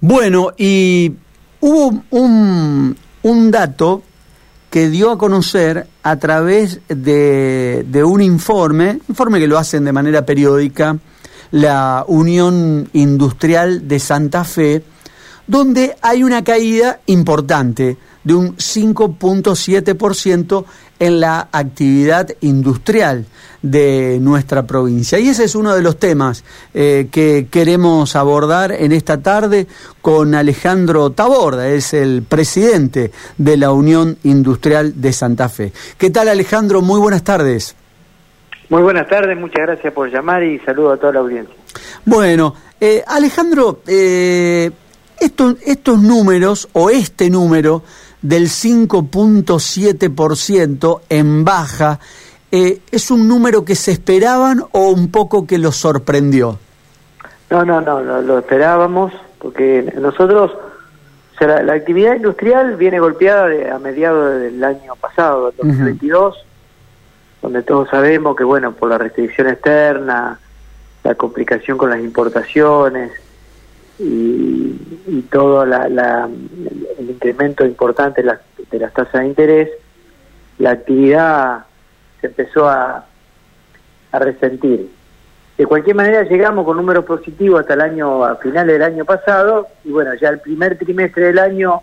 Bueno, y hubo un, un dato que dio a conocer a través de, de un informe, informe que lo hacen de manera periódica, la Unión Industrial de Santa Fe, donde hay una caída importante de un 5.7% en la actividad industrial de nuestra provincia. Y ese es uno de los temas eh, que queremos abordar en esta tarde con Alejandro Taborda, es el presidente de la Unión Industrial de Santa Fe. ¿Qué tal Alejandro? Muy buenas tardes. Muy buenas tardes, muchas gracias por llamar y saludo a toda la audiencia. Bueno, eh, Alejandro, eh, estos, estos números o este número del 5.7% en baja, eh, ¿es un número que se esperaban o un poco que los sorprendió? No, no, no, lo esperábamos porque nosotros, o sea, la, actividad industrial viene golpeada a mediados del año pasado, 2022, donde todos sabemos que, bueno, por la restricción externa, la complicación con las importaciones, y, y todo la, el incremento importante de, de las tasas de interés, la actividad se empezó a, a resentir. De cualquier manera llegamos con números positivos hasta el año, a finales del año pasado, y bueno, ya el primer trimestre del año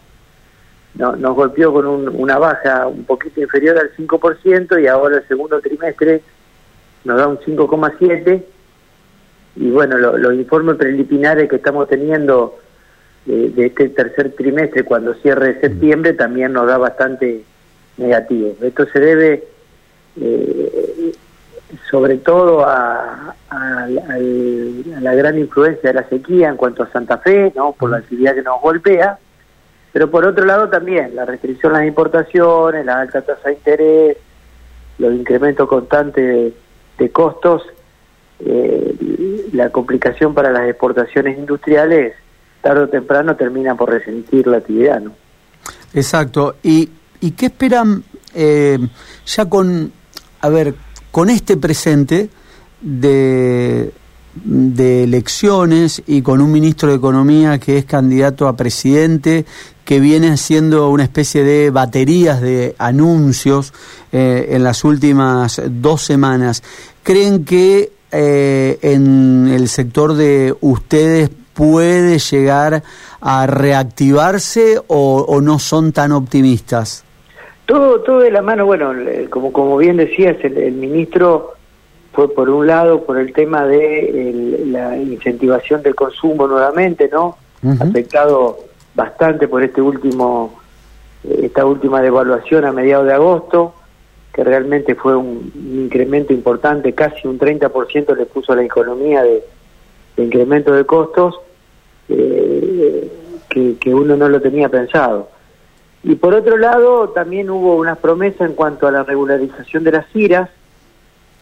no, nos golpeó con una baja un poquito inferior al 5% y ahora el segundo trimestre nos da un 5,7% y bueno, los informes preliminares que estamos teniendo de, este tercer trimestre, cuando cierre septiembre, también nos da bastante negativo. Esto se debe eh, sobre todo a, a, la gran influencia de la sequía en cuanto a Santa Fe, ¿no? por la actividad que nos golpea, pero por otro lado también la restricción a las importaciones, la alta tasa de interés, los incrementos constantes de costos eh, la complicación para las exportaciones industriales tarde o temprano termina por resentir la actividad, ¿no? Exacto. ¿Y, y qué esperan eh, ya con, a ver, con este presente de, de elecciones y con un ministro de Economía que es candidato a presidente, que viene haciendo una especie de baterías de anuncios eh, en las últimas dos semanas? ¿Creen que eh, en el sector de ustedes puede llegar a reactivarse o, no son tan optimistas? Todo, todo de la mano, bueno, como, como bien decías, el, ministro fue por un lado por el tema de la incentivación del consumo nuevamente, ¿no? Afectado bastante por este último, esta última devaluación a mediados de agosto que realmente fue un, incremento importante, casi un 30% le puso a la economía de, incremento de costos eh, que, uno no lo tenía pensado. Y por otro lado, también hubo unas promesas en cuanto a la regularización de las giras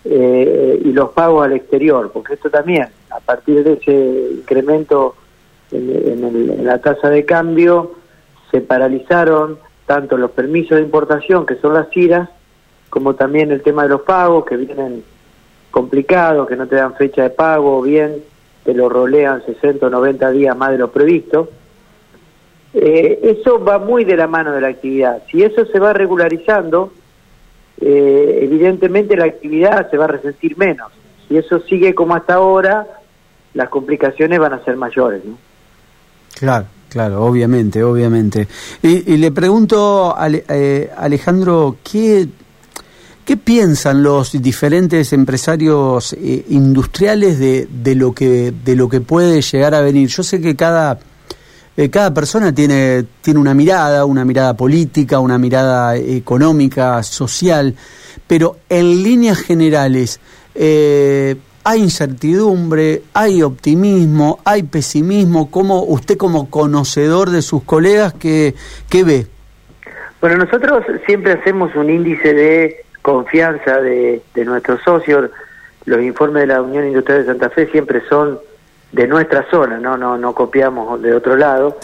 eh, y los pagos al exterior, porque esto también, a partir de ese incremento en, en la tasa de cambio, se paralizaron tanto los permisos de importación, que son las giras, como también el tema de los pagos que vienen complicados, que no te dan fecha de pago, bien te lo rolean 60 o 90 días más de lo previsto. Eh, eso va muy de la mano de la actividad. Si eso se va regularizando, eh, evidentemente la actividad se va a resentir menos. Si eso sigue como hasta ahora, las complicaciones van a ser mayores. ¿no? Claro, claro, obviamente, obviamente. Y, le pregunto, a eh, Alejandro, ¿qué ¿Qué piensan los diferentes empresarios eh, industriales de, de, lo que, de lo que puede llegar a venir? Yo sé que cada, eh, cada persona tiene, tiene una mirada, una mirada política, una mirada económica, social, pero en líneas generales eh, hay incertidumbre, hay optimismo, hay pesimismo. ¿Cómo usted como conocedor de sus colegas, qué, qué ve? Bueno, nosotros siempre hacemos un índice de confianza de, nuestros socios. Los informes de la Unión Industrial de Santa Fe siempre son de nuestra zona, no no no copiamos de otro lado.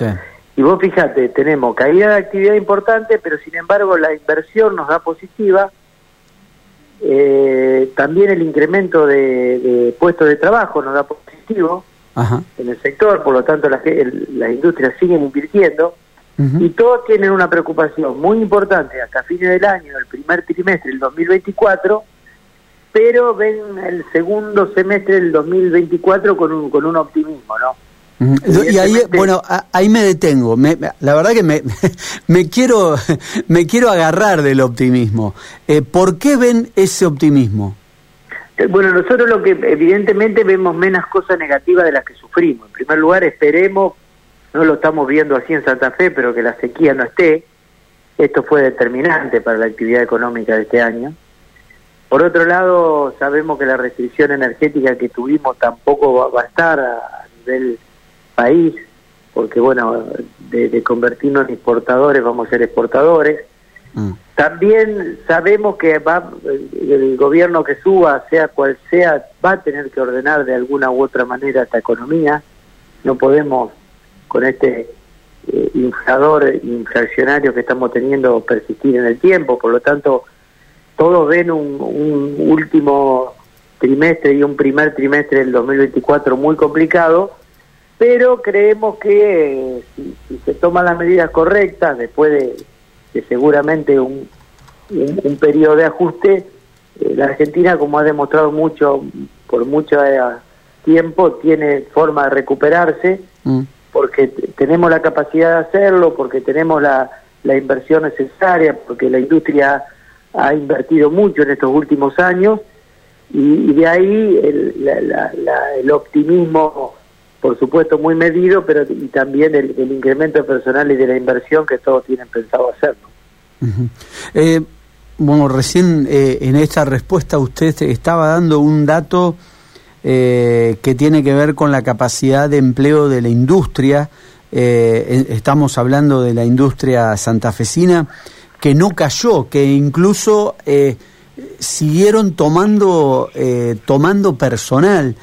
Y vos fíjate, tenemos caída de actividad importante, pero sin embargo la inversión nos da positiva. Eh, también el incremento de, puestos de trabajo nos da positivo. en el sector, por lo tanto las, las industrias siguen invirtiendo y todos tienen una preocupación muy importante hasta fines del año, el primer trimestre del 2024, pero ven el segundo semestre del 2024 con un, con un optimismo, ¿no? Y ahí, bueno, ahí me detengo. la verdad que me, me, quiero, me quiero agarrar del optimismo. Eh, ¿Por qué ven ese optimismo? Eh, bueno, nosotros lo que evidentemente vemos menos cosas negativas de las que sufrimos. En primer lugar, esperemos, no lo estamos viendo así en Santa Fe, pero que la sequía no esté. Esto fue determinante para la actividad económica de este año. Por otro lado, sabemos que la restricción energética que tuvimos tampoco va, a estar a, nivel país, porque bueno, de, convertirnos en importadores vamos a ser exportadores. Mm. También sabemos que va el gobierno que suba, sea cual sea, va a tener que ordenar de alguna u otra manera esta economía. No podemos con este eh, inflador inflacionario que estamos teniendo persistir en el tiempo. Por lo tanto, todos ven un, un último trimestre y un primer trimestre del 2024 muy complicado, pero creemos que eh, si, se toman las medidas correctas después de seguramente un, un, periodo de ajuste, eh, la Argentina, como ha demostrado mucho por mucho eh, tiempo, tiene forma de recuperarse, mm. Porque tenemos la capacidad de hacerlo, porque tenemos la, inversión necesaria, porque la industria ha invertido mucho en estos últimos años, y, de ahí el, el optimismo por supuesto muy medido, pero y también el, incremento personal y de la inversión que todos tienen pensado hacer. eh, bueno, recién eh, en esta respuesta usted estaba dando un dato eh, que tiene que ver con la capacidad de empleo de la industria. Eh, estamos hablando de la industria santafesina que no cayó, que incluso siguieron tomando tomando personal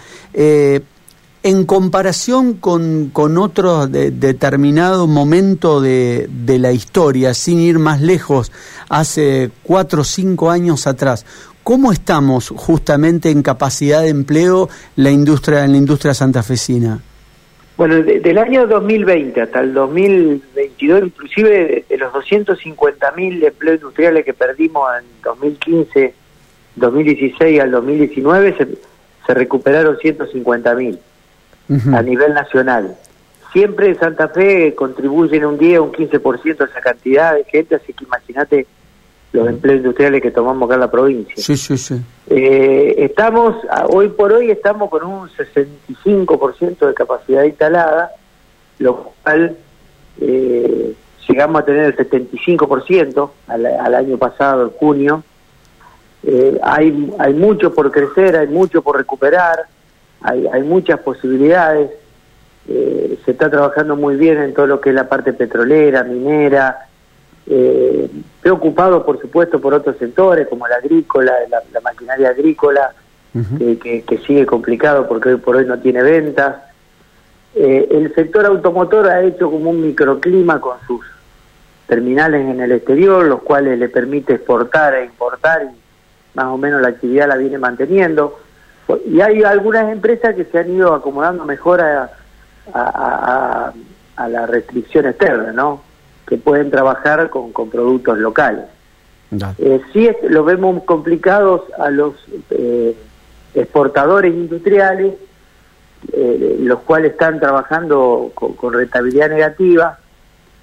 en comparación con, con otro determinado momento de, de, la historia, sin ir más lejos, hace cuatro o cinco años atrás, ¿cómo estamos justamente en capacidad de empleo la industria, en la industria santafesina? Bueno, del año 2020 hasta el 2022, inclusive de, de los 250.000 empleos industriales que perdimos en 2015, 2016 al 2019, se, se recuperaron 150.000 a nivel nacional. Siempre Santa Fe contribuye en un día un 15% a esa cantidad de gente, así que imagínate los empleos industriales que tomamos acá en la provincia. Sí, sí, sí. Eh, estamos, hoy por hoy estamos con un 65% de capacidad instalada, lo cual eh, llegamos a tener el 75% al, al año pasado, en junio. Eh, hay, hay mucho por crecer, hay mucho por recuperar hay, hay muchas posibilidades, eh, se está trabajando muy bien en todo lo que es la parte petrolera, minera, eh, preocupado por supuesto por otros sectores como la agrícola, la, maquinaria agrícola, que, sigue complicado porque hoy por hoy no tiene ventas. Eh, el sector automotor ha hecho como un microclima con sus terminales en el exterior, los cuales le permite exportar e importar y más o menos la actividad la viene manteniendo. Y hay algunas empresas que se han ido acomodando mejor a, a, la restricción externa, ¿no? Que pueden trabajar con, con productos locales. Eh, sí lo vemos complicados a los eh, exportadores industriales, eh, los cuales están trabajando con, con, rentabilidad negativa,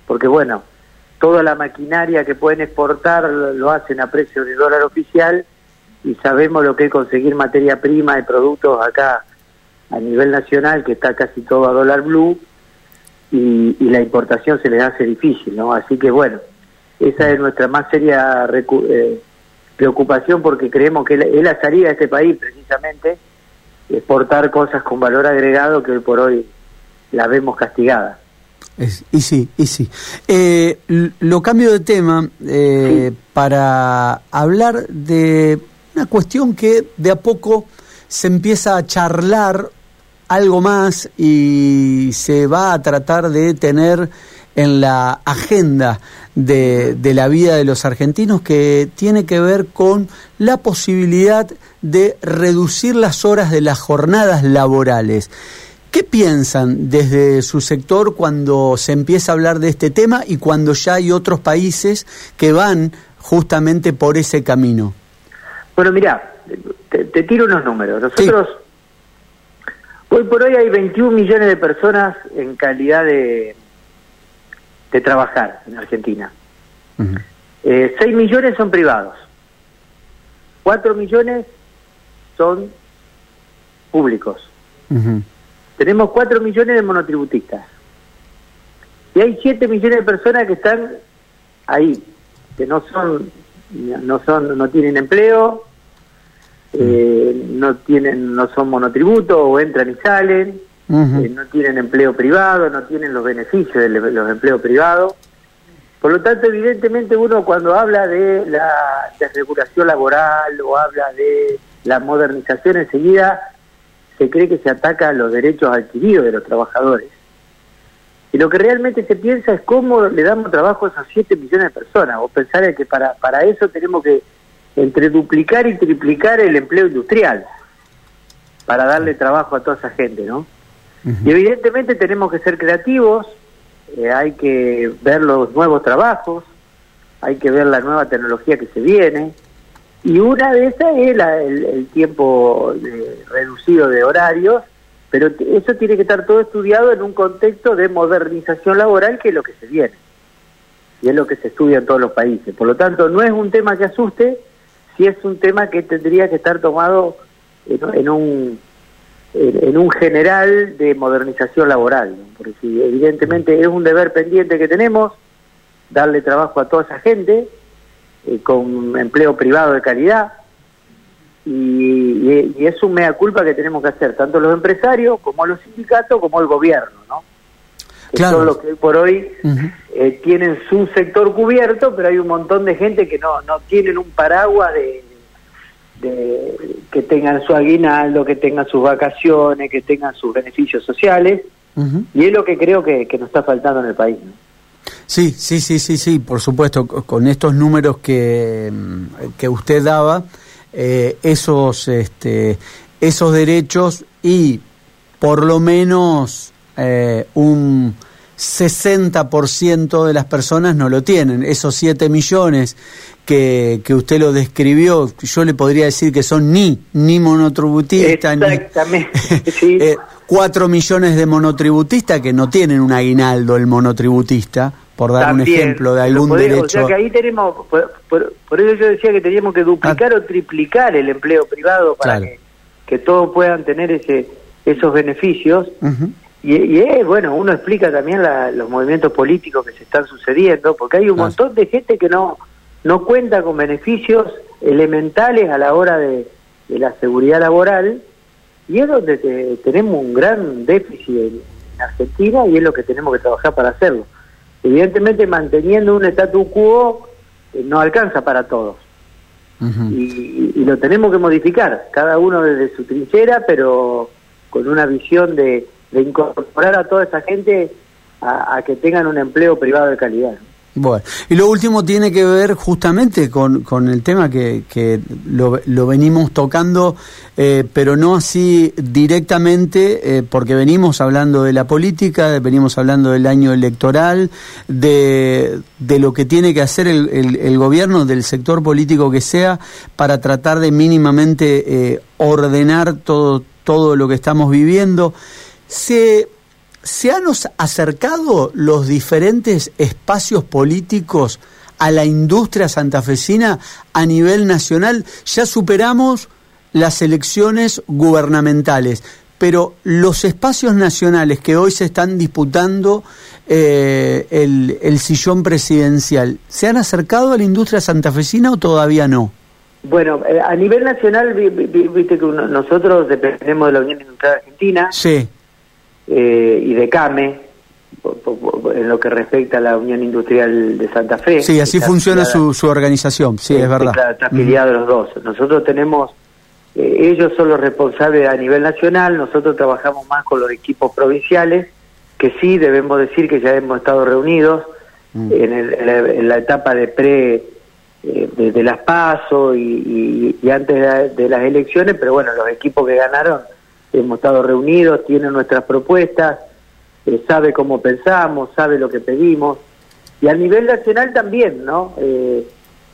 porque bueno, toda la maquinaria que pueden exportar lo hacen a precio de dólar oficial y sabemos lo que es conseguir materia prima y productos acá a nivel nacional, que está casi todo a dólar blue, y, la importación se les hace difícil, ¿no? Así que bueno, esa es nuestra más seria eh, preocupación porque creemos que es la salida de este país precisamente, exportar cosas con valor agregado que hoy por hoy la vemos castigada. y sí, y sí. Eh, lo cambio de tema eh, para hablar de una cuestión que de a poco se empieza a charlar algo más y se va a tratar de tener en la agenda de, de, la vida de los argentinos que tiene que ver con la posibilidad de reducir las horas de las jornadas laborales. ¿Qué piensan desde su sector cuando se empieza a hablar de este tema y cuando ya hay otros países que van justamente por ese camino? Bueno, mira, te, tiro unos números. Nosotros, hoy por hoy hay 21 millones de personas en calidad de, de trabajar en Argentina. 6 eh, millones son privados. 4 millones son públicos. Tenemos 4 millones de monotributistas. Y hay 7 millones de personas que están ahí, que no son, no son, no tienen empleo, eh, no tienen, no son monotributos o entran y salen, eh, no tienen empleo privado, no tienen los beneficios de los empleos privados. Por lo tanto, evidentemente uno cuando habla de la desregulación laboral o habla de la modernización enseguida se cree que se ataca los derechos adquiridos de los trabajadores. Y lo que realmente se piensa es cómo le damos trabajo a esos 7 millones de personas, o pensar que para, para eso tenemos que entre duplicar y triplicar el empleo industrial, para darle trabajo a toda esa gente, ¿no? Y evidentemente tenemos que ser creativos, eh, hay que ver los nuevos trabajos, hay que ver la nueva tecnología que se viene, y una de esas es el, tiempo reducido de horarios, pero eso tiene que estar todo estudiado en un contexto de modernización laboral, que es lo que se viene, y es lo que se estudia en todos los países. Por lo tanto, no es un tema que asuste, si es un tema que tendría que estar tomado en un en, un general de modernización laboral, porque si, evidentemente es un deber pendiente que tenemos, darle trabajo a toda esa gente, eh, con empleo privado de calidad, y, es un mea culpa que tenemos que hacer, tanto los empresarios como los sindicatos como el gobierno, ¿no? Claro. Son los que por hoy eh, tienen su sector cubierto, pero hay un montón de gente que no, no tienen un paraguas de, de, que tengan su aguinaldo, que tengan sus vacaciones, que tengan sus beneficios sociales, y es lo que creo que, nos está faltando en el país. Sí, sí, sí, sí, sí, por supuesto, con estos números que, que usted daba, eh, esos, este, esos derechos y por lo menos eh, un 60% de las personas no lo tienen. Esos 7 millones que, que usted lo describió, yo le podría decir que son ni, ni monotributistas, Exactamente, sí. 4 eh, millones de monotributistas que no tienen un aguinaldo el monotributista, por dar un ejemplo de algún derecho. O sea que ahí tenemos, por, eso yo decía que teníamos que duplicar ah. o triplicar el empleo privado para que, que todos puedan tener ese esos beneficios. Y, es, bueno, uno explica también los movimientos políticos que se están sucediendo, porque hay un montón de gente que no, no cuenta con beneficios elementales a la hora de, la seguridad laboral, y es donde tenemos un gran déficit en, Argentina y es lo que tenemos que trabajar para hacerlo. Evidentemente, manteniendo un status quo eh, no alcanza para todos. y, y lo tenemos que modificar, cada uno desde su trinchera, pero con una visión de de incorporar a toda esa gente a, que tengan un empleo privado de calidad. Bueno, y lo último tiene que ver justamente con, con el tema que, que lo, lo venimos tocando, eh, pero no así directamente, eh, porque venimos hablando de la política, venimos hablando del año electoral, de, de lo que tiene que hacer el, el, gobierno, del sector político que sea, para tratar de mínimamente eh, ordenar todo, todo lo que estamos viviendo. ¿Se, ¿Se han acercado los diferentes espacios políticos a la industria santafesina a nivel nacional? Ya superamos las elecciones gubernamentales, pero los espacios nacionales que hoy se están disputando eh, el, el, sillón presidencial, ¿se han acercado a la industria santafesina o todavía no? Bueno, eh, a nivel nacional, viste que nosotros dependemos de la Unión Industrial Argentina. Sí eh, y de CAME, en lo que respecta a la Unión Industrial de Santa Fe. Sí, así funciona su, su organización, sí, es verdad. Está afiliado los dos. Nosotros tenemos, eh, ellos son los responsables a nivel nacional, nosotros trabajamos más con los equipos provinciales, que sí debemos decir que ya hemos estado reunidos mm. en, la, etapa de pre eh, de, las PASO y, y, antes de, las elecciones, pero bueno, los equipos que ganaron hemos estado reunidos, tiene nuestras propuestas, eh, sabe cómo pensamos, sabe lo que pedimos, y a nivel nacional también, ¿no? Eh,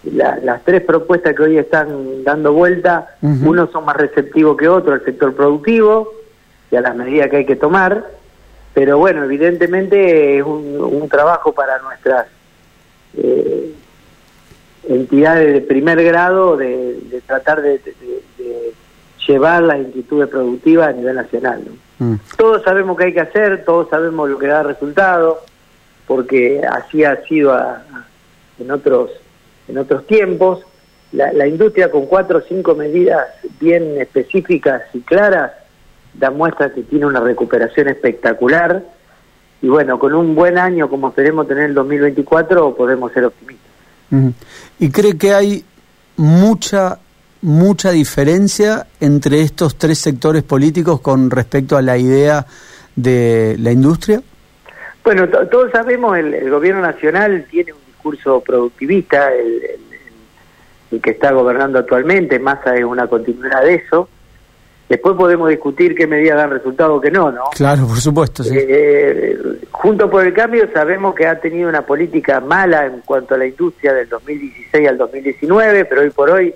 las tres propuestas que hoy están dando vuelta, unos son más receptivos que otros, el sector productivo, y a las medidas que hay que tomar, pero bueno, evidentemente es un, trabajo para nuestras eh, entidades de primer grado de, tratar de, llevar las inquietudes productivas a nivel nacional. Mm. Todos sabemos qué hay que hacer, todos sabemos lo que da resultado, porque así ha sido en otros en otros tiempos. La, industria con cuatro o cinco medidas bien específicas y claras da muestra que tiene una recuperación espectacular y bueno, con un buen año como esperemos tener el 2024 podemos ser optimistas. ¿Y cree que hay mucha mucha diferencia entre estos tres sectores políticos con respecto a la idea de la industria? Bueno, todos sabemos, el, el, gobierno nacional tiene un discurso productivista, el, el, que está gobernando actualmente, Massa es una continuidad de eso. Después podemos discutir qué medidas dan resultado o qué no, ¿no? Claro, por supuesto, sí. Eh, junto por el cambio sabemos que ha tenido una política mala en cuanto a la industria del 2016 al 2019, pero hoy por hoy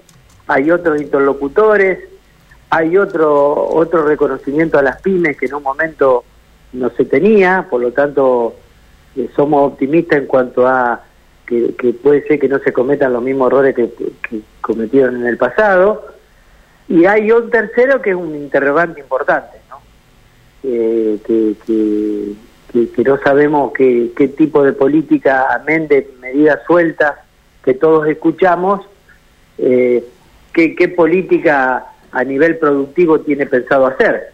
hay otros interlocutores, hay otro otro reconocimiento a las pymes que en un momento no se tenía, por lo tanto eh, somos optimistas en cuanto a que, puede ser que no se cometan los mismos errores que, cometieron en el pasado. Y hay un tercero que es un interrogante importante, ¿no? Eh, que, no sabemos qué, qué tipo de política, amén de medidas sueltas que todos escuchamos, eh, qué, qué política a nivel productivo tiene pensado hacer.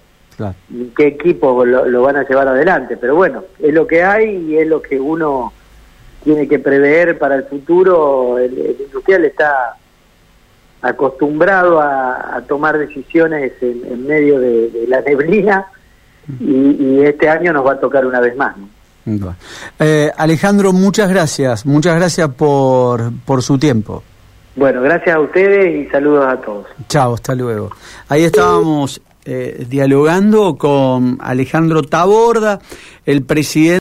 qué equipo lo, van a llevar adelante. Pero bueno, es lo que hay y es lo que uno tiene que prever para el futuro. El, industrial está acostumbrado a, tomar decisiones en, medio de, la neblina y, este año nos va a tocar una vez más. Eh, Alejandro, muchas gracias, muchas gracias por, por su tiempo. Bueno, gracias a ustedes y saludos a todos. Chao, hasta luego. Ahí estábamos eh, dialogando con Alejandro Taborda, el presidente.